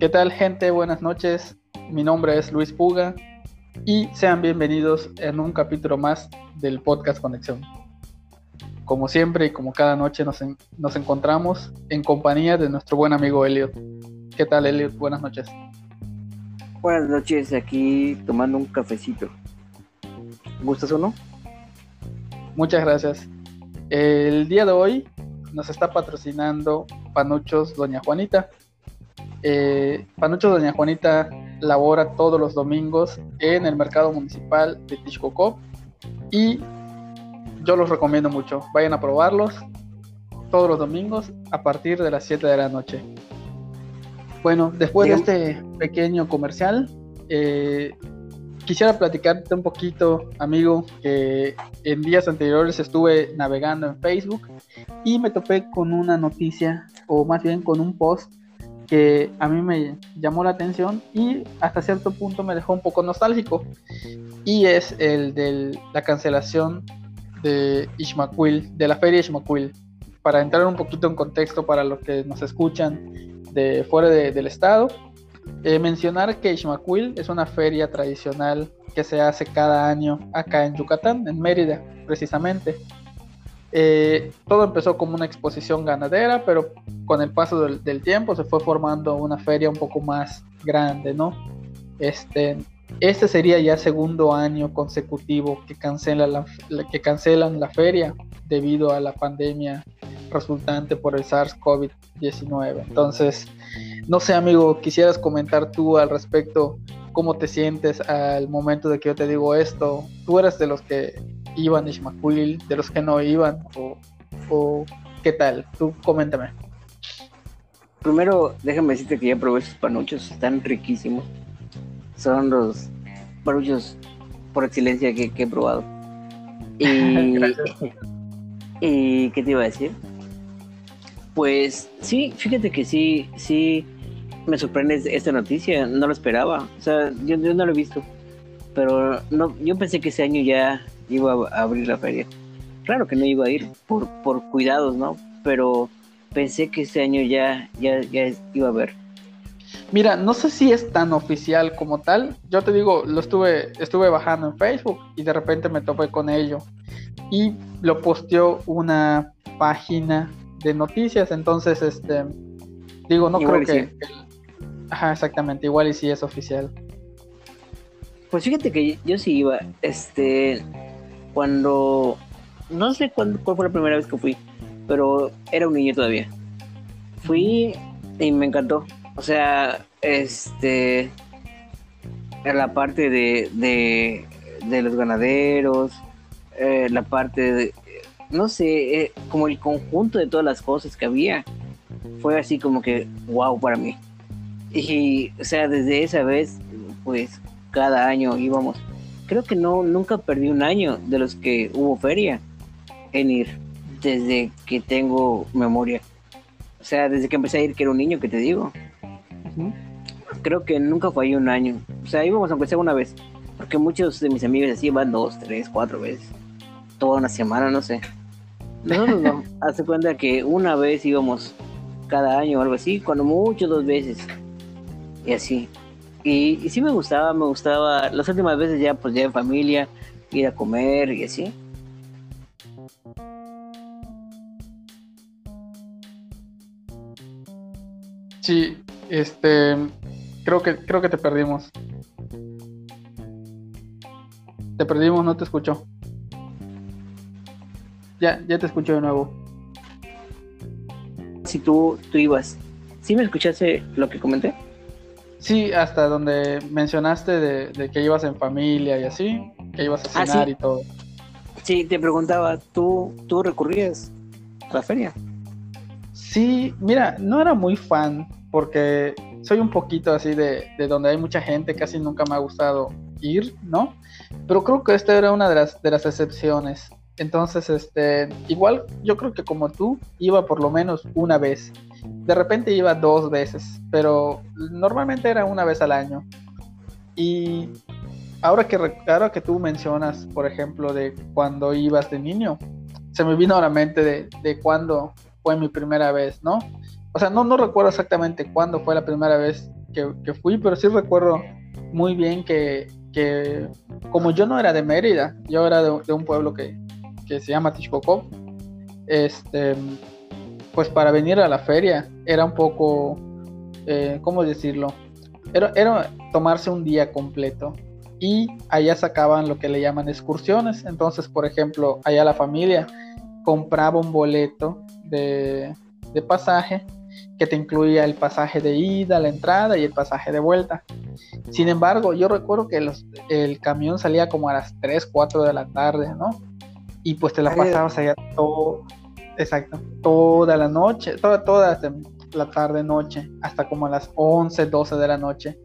¿Qué tal gente? Buenas noches. Mi nombre es Luis Puga y sean bienvenidos en un capítulo más del podcast Conexión. Como siempre y como cada noche nos, nos encontramos en compañía de nuestro buen amigo Elliot. ¿Qué tal Elliot? Buenas noches. Buenas noches, aquí tomando un cafecito. ¿Gustas o no? Muchas gracias. El día de hoy nos está patrocinando Panuchos Doña Juanita. Eh, Panuchos Doña Juanita labora todos los domingos en el mercado municipal de Tixcocó y yo los recomiendo mucho. Vayan a probarlos todos los domingos a partir de las 7 de la noche. Bueno, después de este pequeño comercial, eh, quisiera platicarte un poquito, amigo, que en días anteriores estuve navegando en Facebook y me topé con una noticia, o más bien con un post que a mí me llamó la atención y hasta cierto punto me dejó un poco nostálgico. Y es el de la cancelación de Ishmaquil, de la feria Ishmaquil. Para entrar un poquito en contexto para los que nos escuchan de fuera del estado, eh, mencionar que Ixmaquil es una feria tradicional que se hace cada año acá en Yucatán, en Mérida, precisamente. Eh, todo empezó como una exposición ganadera, pero con el paso del, tiempo se fue formando una feria un poco más grande, ¿no? Este, este sería ya segundo año consecutivo que, cancela la, que cancelan la feria debido a la pandemia resultante por el SARS-CoV-19. Entonces, no sé, amigo, quisieras comentar tú al respecto cómo te sientes al momento de que yo te digo esto. ¿Tú eres de los que iban a Ishmaquil, de los que no iban? ¿O, qué tal? Tú coméntame. Primero, déjame decirte que ya probé esos panuchos, están riquísimos. Son los panuchos por excelencia que, he probado. Y, y, ¿qué te iba a decir? Pues sí, fíjate que sí, sí, me sorprende esta noticia, no lo esperaba, o sea, yo, no lo he visto, pero no, yo pensé que ese año ya iba a abrir la feria. Claro que no iba a ir por, por cuidados, ¿no? Pero pensé que ese año ya, ya, ya iba a haber. Mira, no sé si es tan oficial como tal. Yo te digo, lo estuve, estuve bajando en Facebook y de repente me topé con ello. Y lo posteó una página de noticias. Entonces, este, digo, no creo que, Ajá, exactamente, igual y si es oficial. Pues fíjate que yo, sí iba, este, cuando, no sé cuándo, cuál fue la primera vez que fui, pero era un niño todavía. Fui y me encantó. O sea, este, la parte de, de, de los ganaderos, eh, la parte de, no sé, eh, como el conjunto de todas las cosas que había, fue así como que wow para mí. Y, o sea, desde esa vez, pues cada año íbamos. Creo que no, nunca perdí un año de los que hubo feria en ir, desde que tengo memoria. O sea, desde que empecé a ir, que era un niño, que te digo. Creo que nunca fue ahí un año. O sea, íbamos aunque sea una vez. Porque muchos de mis amigos así van dos, tres, cuatro veces. Toda una semana, no sé. Nosotros no. Hace cuenta que una vez íbamos cada año o algo así, cuando mucho dos veces y así. Y, sí me gustaba, me gustaba, las últimas veces ya pues ya en familia, ir a comer y así. Sí, este, creo que, creo que te perdimos. Te perdimos, no te escucho. Ya, ya te escucho de nuevo. Si tú, tú ibas, ¿sí me escuchaste lo que comenté? Sí, hasta donde mencionaste de, que ibas en familia y así, que ibas a ah, cenar y todo. Sí, te preguntaba, ¿tú, ¿tú recurrías a la feria? Sí, mira, no era muy fan porque soy un poquito así de, de donde hay mucha gente, casi nunca me ha gustado ir, ¿no? Pero creo que esta era una de las, de las excepciones. Entonces, este, igual yo creo que como tú, iba por lo menos una vez. De repente iba dos veces, pero normalmente era una vez al año. Y ahora que, ahora que tú mencionas, por ejemplo, de cuando ibas de niño, se me vino a la mente de, de cuándo fue mi primera vez, ¿no? O sea, no, no recuerdo exactamente cuándo fue la primera vez que fui, pero sí recuerdo muy bien que, que, como yo no era de Mérida, yo era de, un pueblo que, que, se llama Tishkokov, este, pues para venir a la feria era un poco, eh, ¿cómo decirlo? Era, era tomarse un día completo y allá sacaban lo que le llaman excursiones. Entonces, por ejemplo, allá la familia compraba un boleto de, de pasaje que te incluía el pasaje de ida, la entrada y el pasaje de vuelta. Sin embargo, yo recuerdo que el camión salía como a las 3, 4 de la tarde, ¿no? Y pues te la pasabas allá todo, exacto, toda la noche, toda, toda la tarde, noche, hasta como a las 11, 12 de la noche.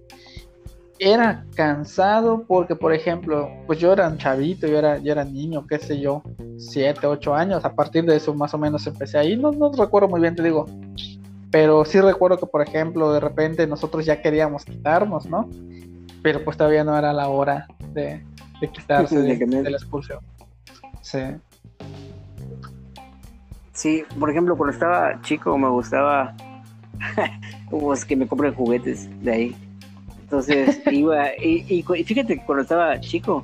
Era cansado porque, por ejemplo, pues yo era un chavito, yo era, yo era niño, qué sé yo, 7, 8 años, a partir de eso más o menos empecé ahí, no, no recuerdo muy bien, te digo, pero sí recuerdo que, por ejemplo, de repente nosotros ya queríamos quitarnos, ¿no? Pero pues todavía no era la hora de, quitarse de, la expulsión. Sí. Sí, por ejemplo, cuando estaba chico me gustaba pues, que me compren juguetes de ahí. Entonces iba, y, fíjate que cuando estaba chico,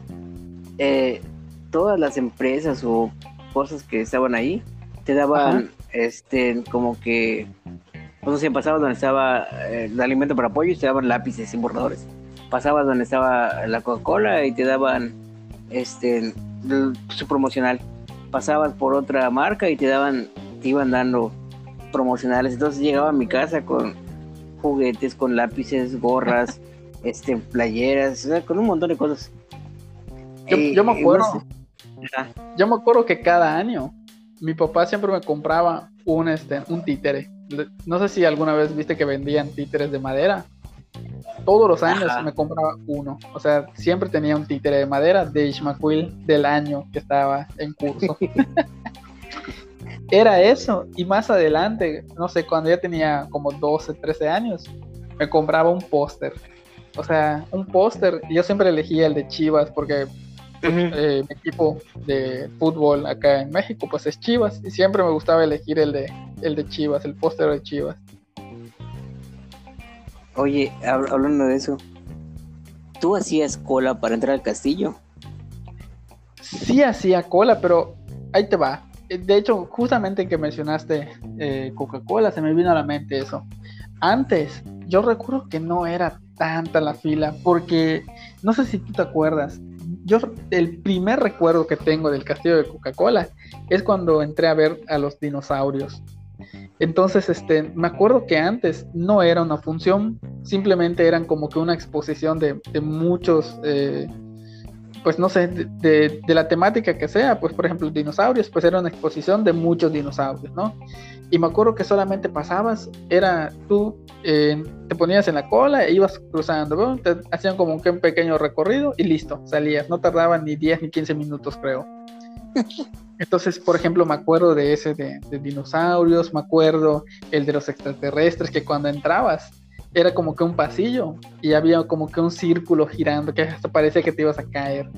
eh, todas las empresas o cosas que estaban ahí te daban, este, como que entonces pasabas donde estaba eh, el alimento para pollo y te daban lápices y borradores. Pasabas donde estaba la Coca-Cola y te daban este su promocional. Pasabas por otra marca y te daban, te iban dando promocionales. Entonces llegaba a mi casa con juguetes, con lápices, gorras, este, playeras, con un montón de cosas. Yo, me acuerdo. yo me acuerdo que cada año mi papá siempre me compraba un este un títere no sé si alguna vez viste que vendían títeres de madera. Todos los años me compraba uno. O sea, siempre tenía un títere de madera de Ishmael del año que estaba en curso. Era eso. Y más adelante, no sé, cuando ya tenía como 12, 13 años, me compraba un póster. O sea, un póster. Yo siempre elegía el de Chivas porque eh, mi equipo de fútbol acá en México pues es Chivas y siempre me gustaba elegir el de el de Chivas, el póster de Chivas. Oye, hablando de eso, ¿tú hacías cola para entrar al castillo? Sí hacía cola, pero ahí te va. De hecho, justamente que mencionaste eh, Coca-Cola, se me vino a la mente eso. Antes, yo recuerdo que no era tanta la fila, porque no sé si tú te acuerdas, yo el primer recuerdo que tengo del castillo de Coca-Cola es cuando entré a ver a los dinosaurios. Entonces, este, me acuerdo que antes no era una función, simplemente eran como que una exposición de, muchos, eh, pues no sé, de, de, la temática que sea, pues por ejemplo dinosaurios, pues era una exposición de muchos dinosaurios, ¿no? Y me acuerdo que solamente pasabas, era tú eh, te ponías en la cola e ibas cruzando, te hacían como un pequeño recorrido y listo, salías. No tardaban ni 10 ni 15 minutos, creo. Entonces, por ejemplo, me acuerdo de ese de, dinosaurios, me acuerdo el de los extraterrestres, que cuando entrabas era como que un pasillo y había como que un círculo girando que hasta parecía que te ibas a caer.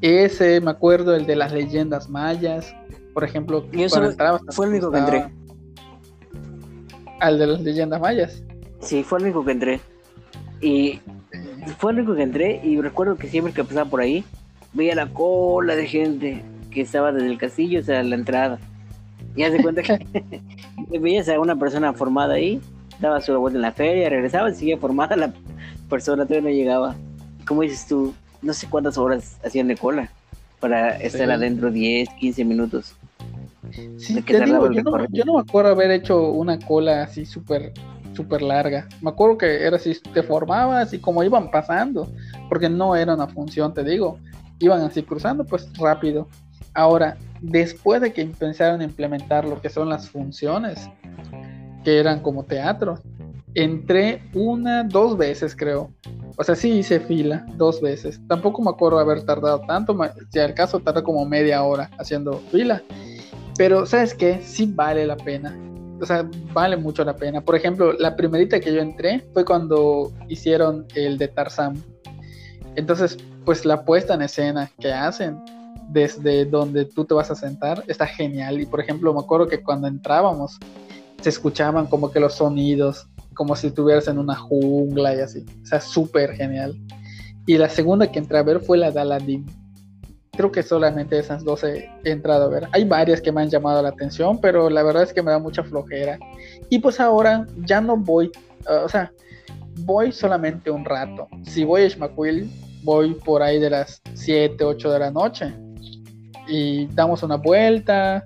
Ese, me acuerdo, el de las leyendas mayas, por ejemplo, cuando entrabas. Fue el único que entré al de las leyendas mayas. Sí, fue el único que entré. Y fue el único que entré y recuerdo que siempre que pasaba por ahí, veía la cola de gente que estaba desde el castillo hasta la entrada. Y hace cuenta que veías a una persona formada ahí, daba su vuelta en la feria, regresaba y seguía formada la persona, todavía no llegaba. Como dices tú, no sé cuántas horas hacían de cola para estar adentro 10, 15 minutos. Sí, te digo, yo, no, me acuerdo haber hecho una cola así súper súper larga. Me acuerdo que era así, te formabas y como iban pasando, porque no era una función, te digo, iban así cruzando pues rápido. Ahora, después de que empezaron a implementar lo que son las funciones, que eran como teatro, entré una, dos veces creo. O sea, sí hice fila dos veces. Tampoco me acuerdo haber tardado tanto, si al caso tardé como media hora haciendo fila. Pero, ¿sabes qué? Sí vale la pena. O sea, vale mucho la pena. Por ejemplo, la primerita que yo entré fue cuando hicieron el de Tarzán. Entonces, pues la puesta en escena que hacen desde donde tú te vas a sentar está genial. Y por ejemplo, me acuerdo que cuando entrábamos se escuchaban como que los sonidos como si estuvieras en una jungla y así. O sea, súper genial. Y la segunda que entré a ver fue la de Aladdin. Creo que solamente esas dos he, entrado a ver. Hay varias que me han llamado la atención, pero la verdad es que me da mucha flojera. Y pues ahora ya no voy, uh, o sea, voy solamente un rato. Si voy a Ishmaquil, voy por ahí de las 7, 8 de la noche. Y damos una vuelta,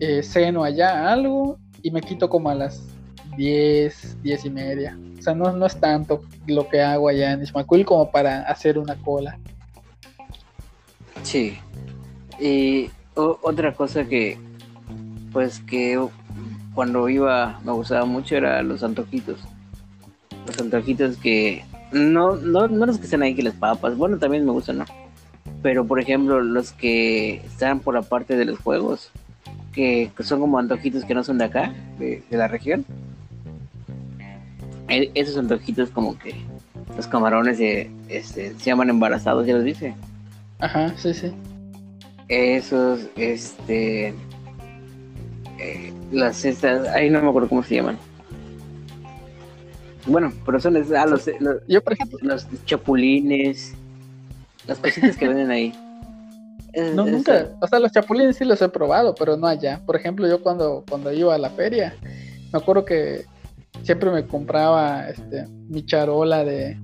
eh, allá algo y me quito como a las 10, 10 y media. O sea, no, no es tanto lo que hago allá en Ismaquil como para hacer una cola. Sí. Y otra cosa que, pues que cuando iba me gustaba mucho era los antojitos. Los antojitos que no, no, no los que están ahí que las papas, bueno también me gustan, ¿no? Pero por ejemplo los que están por la parte de los juegos, que, son como antojitos que no son de acá, de, la región. E, esos antojitos como que los camarones este, se llaman embarazados, ya los dice. Ajá, sí, sí. Esos, este... Eh, las estas, ahí no me acuerdo cómo se llaman. Bueno, pero son ah, los, yo por ejemplo los chapulines, las cositas que venden ahí. No, nunca. O sea, los chapulines sí los he probado, pero no allá. Por ejemplo, yo cuando, cuando iba a la feria, me acuerdo que siempre me compraba este mi charola de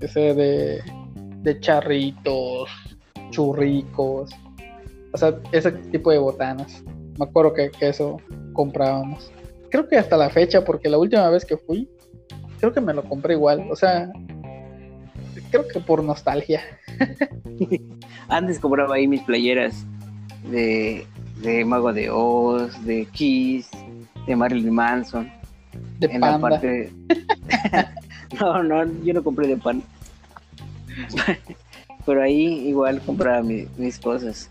ese de, de charritos, churricos, o sea, ese tipo de botanas. Me acuerdo que, que, eso comprábamos. Creo que hasta la fecha, porque la última vez que fui, creo que me lo compré igual. O sea, creo que por nostalgia. Antes compraba ahí mis playeras de, de Mago de Oz, de Kiss, de Marilyn Manson. De en La parte... no, no, yo no compré de pan. Pero ahí igual compraba mis cosas.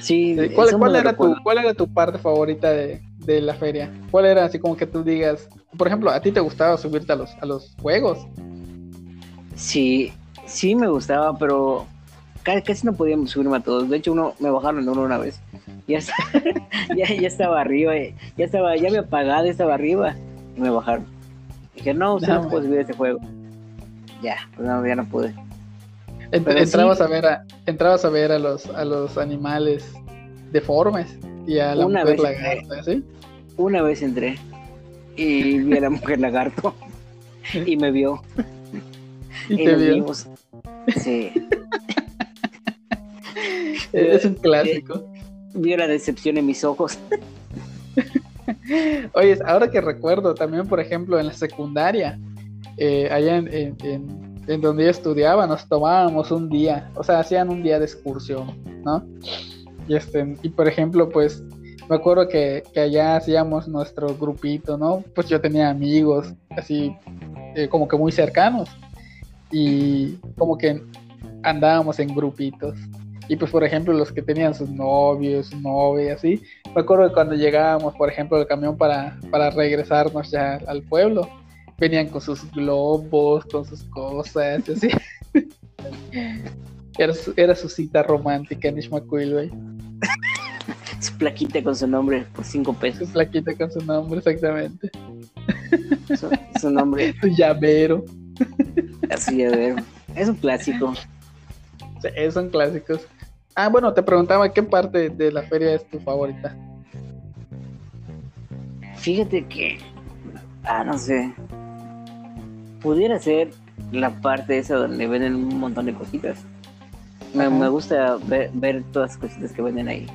Sí, ¿Cuál, cuál era tu, ¿Cuál era tu parte favorita de, de, la feria? ¿Cuál era así como que tú digas, por ejemplo, a ti te gustaba subirte a los, a los juegos? Sí, sí me gustaba, pero casi no podíamos subirme a todos. De hecho, uno me bajaron de uno una vez. Ya, ya, estaba arriba, ya estaba, ya me apagado, estaba arriba y me bajaron. Dije, no, usted no, puede subir ese juego. Ya, pues no, ya no pude. entrabas a ver a, entrabas a ver a los a los animales deformes y a la mujer lagarto, ¿sí? Una vez entré y vi a la mujer lagarto y me vio. Y, te vio. Sí. es un clásico. Vio la decepción en mis ojos. Oye, ahora que recuerdo, también por ejemplo en la secundaria, eh, allá en, donde yo estudiaba, nos tomábamos un día, o sea, hacían un día de excursión, ¿no? Y, este, y por ejemplo, pues me acuerdo que, allá hacíamos nuestro grupito, ¿no? Pues yo tenía amigos así eh, como que muy cercanos y como que andábamos en grupitos. Y pues, por ejemplo, los que tenían sus novios, su novia, así. Me acuerdo que cuando llegábamos, por ejemplo, del camión para, para regresarnos ya al pueblo, venían con sus globos, con sus cosas, así. era, su, era su cita romántica en Ishmaquil, güey. Su plaquita con su nombre por cinco pesos. Su plaquita con su nombre, exactamente. Su, su nombre. Su llavero. Así a ver. Es un clásico. Sí, son clásicos. Ah, bueno, te preguntaba qué parte de la feria es tu favorita. Fíjate que. Ah, no sé. Pudiera ser la parte esa donde venden un montón de cositas. Me, gusta ver, ver, todas las cositas que venden ahí.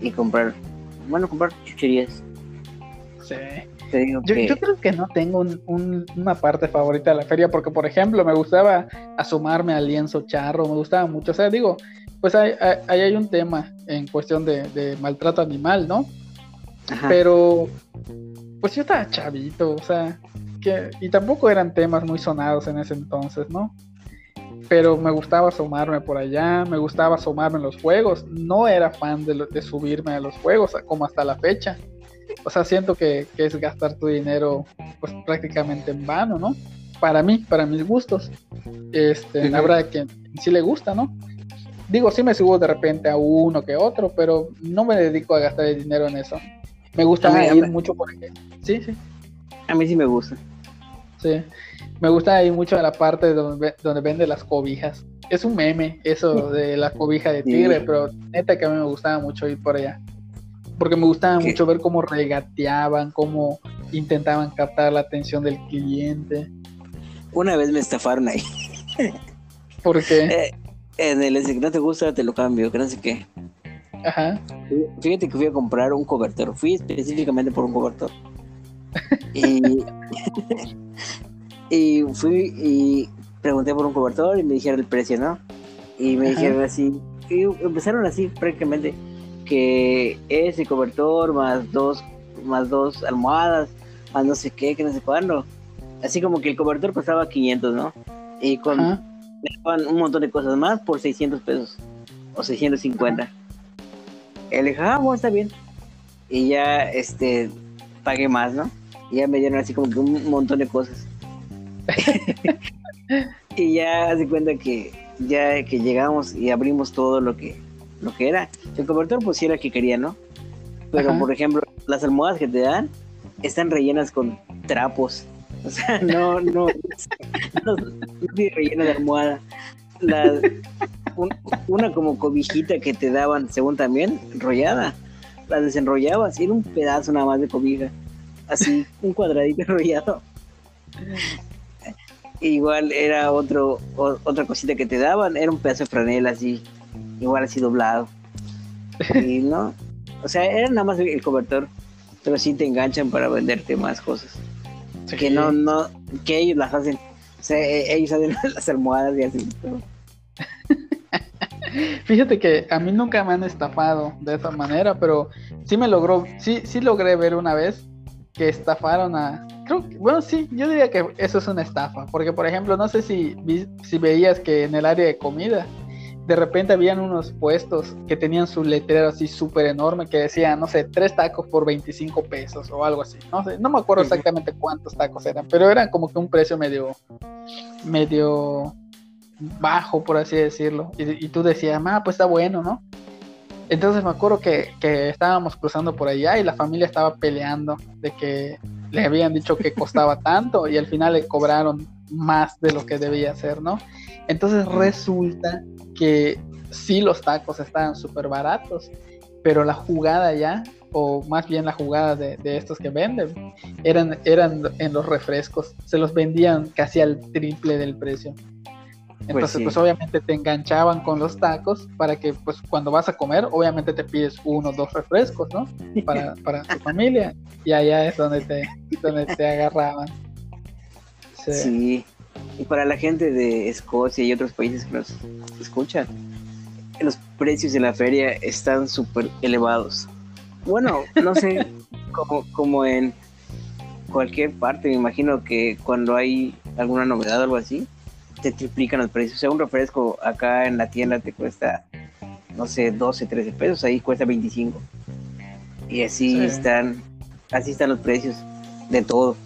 Y comprar. Bueno, comprar chucherías. Sí yo, creo que no tengo una parte favorita de la feria, porque por ejemplo me gustaba asomarme al lienzo charro, me gustaba mucho. O sea, digo, pues ahí hay, un tema en cuestión de, maltrato animal, ¿no? Pero, pues yo estaba chavito, o sea, que, y tampoco eran temas muy sonados en ese entonces, ¿no? Pero me gustaba asomarme por allá, me gustaba asomarme en los juegos. No era fan de, de subirme a los juegos, como hasta la fecha o sea, siento que, es gastar tu dinero pues prácticamente en vano, ¿no? Para mí, para mis gustos. Este, habrá quien sí le gusta, ¿no? Digo, sí me subo de repente a uno que otro, pero no me dedico a gastar el dinero en eso. Me gusta ir mucho por ejemplo. Sí, sí. A mí sí me gusta. Sí. Me gusta ahí mucho la parte donde, donde vende las cobijas. Es un meme eso de la cobija de tigre, pero neta que a mí me gustaba mucho ir por allá. Porque me gustaba mucho ver cómo regateaban, cómo intentaban captar la atención del cliente. Una vez me estafaron ahí. ¿Por qué? Eh, en el que no te gusta, te lo cambio, que sé qué. Ajá. Fíjate que fui a comprar un cobertor. Fui específicamente por un cobertor. y, y fui y pregunté por un cobertor y me dijeron el precio, ¿no? Y me dijeron así, y empezaron así prácticamente que ese cobertor más dos más dos almohadas, más no sé qué, que no sé cuándo. Así como que el cobertor costaba 500, ¿no? Y con un montón de cosas más por 600 pesos o 650. Él dijo, ah, bueno, está bien. Y ya, este, pagué más, ¿no? Y ya me dieron así como que un montón de cosas. y ya hace cuenta que ya que llegamos y abrimos todo lo que lo que era. El cobertor pues sí era el que quería, ¿no? Pero por ejemplo, las almohadas que te dan están rellenas con trapos. O sea, no, no, no, no, rellena de almohada. una como cobijita que te daban, según también, enrollada. La desenrollabas y era un pedazo nada más de cobija. Así, un cuadradito enrollado. Igual era otro, otra cosita que te daban, era un pedazo de franela así, igual así doblado. Y no, o sea, era nada más el cobertor, pero sí te enganchan para venderte más cosas. Que no, no, que ellos las hacen. O sea, e, ellos hacen las almohadas y así. Fíjate que a mí nunca me han estafado de esa manera, pero sí me logró, sí, sí logré ver una vez que estafaron a, creo que, bueno, sí, yo diría que eso es una estafa, porque por ejemplo, no sé si, si veías que en el área de comida, de repente habían unos puestos que tenían su letrero así súper enorme que decía, no sé, tres tacos por 25 pesos o algo así. No sé, no me acuerdo exactamente cuántos tacos eran, pero eran como que un precio medio, medio bajo, por así decirlo. Y, tú decías, ah, pues está bueno, ¿no? Entonces me acuerdo que, que, estábamos cruzando por allá y la familia estaba peleando de que le habían dicho que costaba tanto y al final le cobraron más de lo que debía ser, ¿no? Entonces resulta que sí los tacos estaban súper baratos, pero la jugada ya, o más bien la jugada de, estos que venden, eran, eran en los refrescos, se los vendían casi al triple del precio. Pues Entonces, pues, obviamente te enganchaban con los tacos para que, pues, cuando vas a comer, obviamente te pides uno o dos refrescos, ¿no? Para, para tu familia. Y allá es donde te, donde te agarraban. Sí. Y para la gente de Escocia y otros países que nos escuchan, los precios en la feria están súper elevados. Bueno, no sé, como, como en cualquier parte, me imagino que cuando hay alguna novedad o algo así, te triplican los precios. O sea, un refresco acá en la tienda te cuesta, no sé, 12, 13 pesos, ahí cuesta 25. Y así están, así están los precios de todo.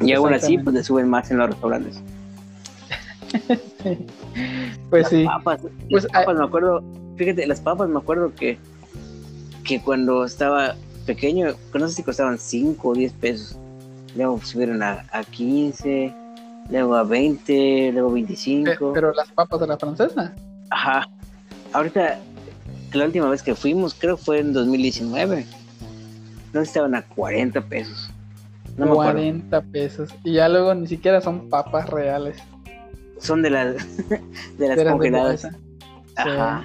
Y aún así, pues le suben más en los restaurantes. Pues sí. Papas, pues, las papas, me acuerdo, fíjate, las papas me acuerdo que, que cuando estaba pequeño, no sé si costaban 5 o 10 pesos. Luego subieron a, a 15, luego a 20, luego 25. Pero las papas de la francesa. Ajá. Ahorita, la última vez que fuimos, creo fue en 2019. No estaban a 40 pesos. 40 pesos. Y ya luego ni siquiera son papas reales. Son de las de las congeladas. Ajá.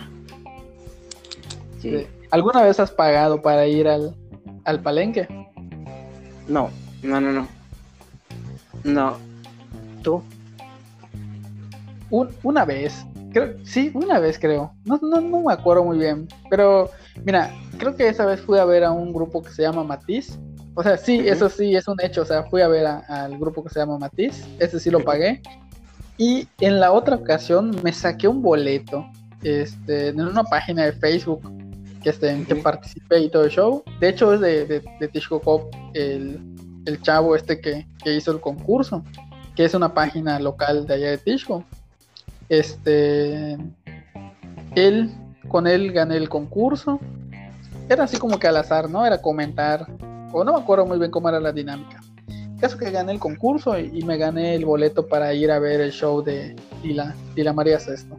¿Alguna vez has pagado para ir al, al palenque? No, no, no, no. No. ¿Tú? una vez. Creo, sí, una vez creo. No, no, no me acuerdo muy bien. Pero, mira, creo que esa vez fui a ver a un grupo que se llama Matiz o sea, sí, eso sí es un hecho. O sea, fui a ver al grupo que se llama Matiz, ese sí lo pagué. Y en la otra ocasión me saqué un boleto este, en una página de Facebook que, este, en que participé y todo el show. De hecho, es de, de, de el, el, chavo este que, que, hizo el concurso, que es una página local de allá de Tishko. Este, él, con él gané el concurso. Era así como que al azar, ¿no? Era comentar o no me acuerdo muy bien cómo era la dinámica. caso que gané el concurso y, me gané el boleto para ir a ver el show de Dila, Dila María Sesto.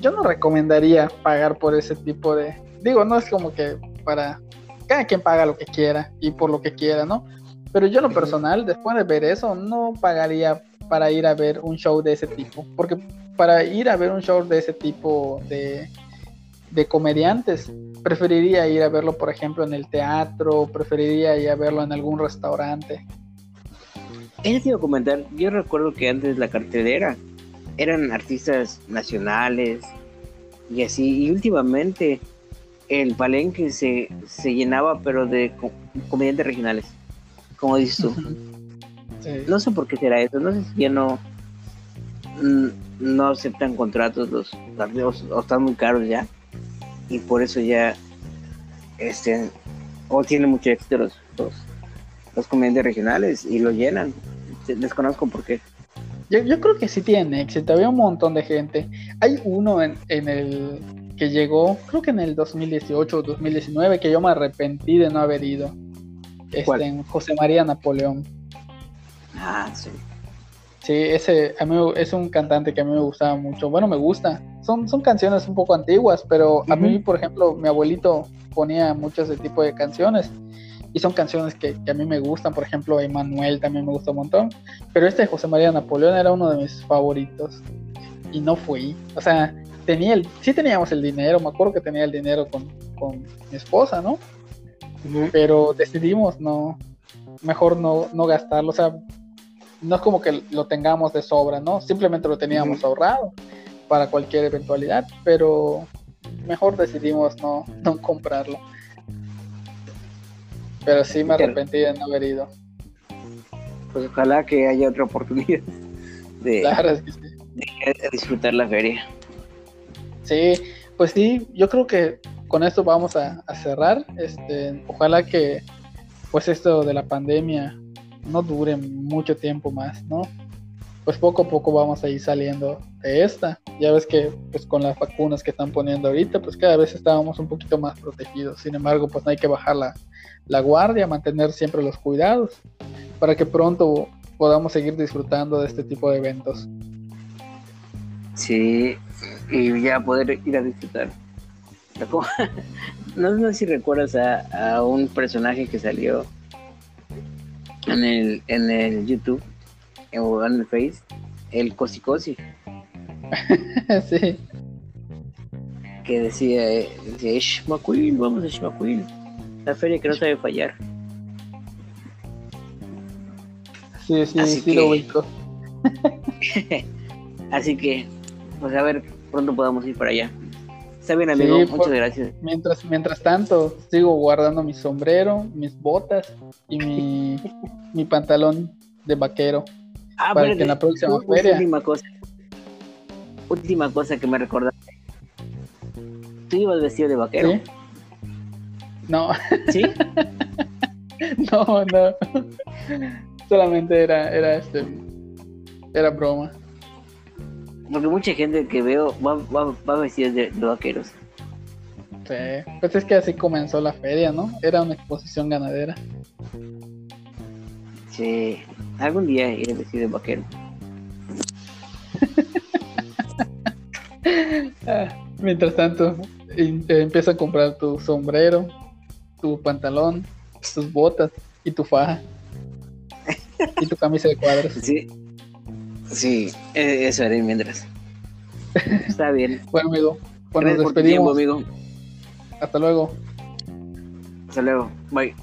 Yo no recomendaría pagar por ese tipo de... Digo, no es como que para... Cada quien paga lo que quiera y por lo que quiera, ¿no? Pero yo lo personal, después de ver eso, no pagaría para ir a ver un show de ese tipo. Porque para ir a ver un show de ese tipo de, de comediantes, preferiría ir a verlo, por ejemplo, en el teatro, preferiría ir a verlo en algún restaurante. Eso te iba a comentar, yo recuerdo que antes la cartelera eran artistas nacionales y así, y últimamente el palenque se, se llenaba, pero de comediantes regionales, como dices tú. No sé por qué será eso, no sé si ya no, no aceptan contratos los, los o están muy caros ya y por eso ya este o tienen mucho éxito los, los, comediantes regionales y lo llenan. Desconozco por qué. Yo, yo, creo que sí tiene éxito, había un montón de gente. Hay uno en, en el que llegó, creo que en el 2018 o 2019, que yo me arrepentí de no haber ido. Este, en José María Napoleón. Ah, sí. Sí, ese a mí es un cantante que a mí me gustaba mucho. Bueno, me gusta. Son, son canciones un poco antiguas, pero a mí, por ejemplo, mi abuelito ponía muchos de tipo de canciones. Y son canciones que, a mí me gustan. Por ejemplo, Emanuel también me gusta un montón. Pero este de José María Napoleón era uno de mis favoritos. Y no fui. O sea, tenía el, sí teníamos el dinero. Me acuerdo que tenía el dinero con, con mi esposa, ¿no? Pero decidimos no, mejor no, no gastarlo. O sea, no es como que lo tengamos de sobra, ¿no? Simplemente lo teníamos ahorrado para cualquier eventualidad, pero mejor decidimos no, no comprarlo. Pero sí me arrepentí de no haber ido. Pues ojalá que haya otra oportunidad de, disfrutar la feria. Sí, pues sí, yo creo que con esto vamos a, a cerrar. Este, ojalá que pues esto de la pandemia no dure mucho tiempo más, ¿no? Pues poco a poco vamos a ir saliendo de esta. Ya ves que pues con las vacunas que están poniendo ahorita, pues cada vez estábamos un poquito más protegidos. Sin embargo, pues no hay que bajar la, la guardia, mantener siempre los cuidados para que pronto podamos seguir disfrutando de este tipo de eventos. Sí, y ya poder ir a disfrutar. No, sé si recuerdas a, a, un personaje que salió en el, en el YouTube o en el Face, el Cosi Cosi. sí. Que decía, decía Shmaquil, vamos a Shmaquil. La feria que no sabe fallar. Sí, sí, Así sí que... lo ubico. Así que, pues a ver, pronto podamos ir para allá. Está bien, amigo, muchas gracias. Mientras, mientras tanto, sigo guardando mi sombrero, mis botas y mi, mi pantalón de vaquero. Ah, para que en la próxima feria. Última cosa. Última cosa que me recordaste. ¿Tú ibas vestido de vaquero? ¿Sí? No. ¿Sí? no, no. Solamente era, era este. Era broma. Porque mucha gente que veo va, va, va vestida de, vaqueros. Sí, pues es que así comenzó la feria, ¿no? Era una exposición ganadera. Sí, algún día iré vestido de vaquero. Ah, mientras tanto, empieza a comprar tu sombrero, tu pantalón, tus botas y tu faja. y tu camisa de cuadros. Sí, Sí, e, eso haré mientras. Está bien. bueno, amigo, bueno, nos despedimos. amigo. Hasta luego. Hasta luego. Bye.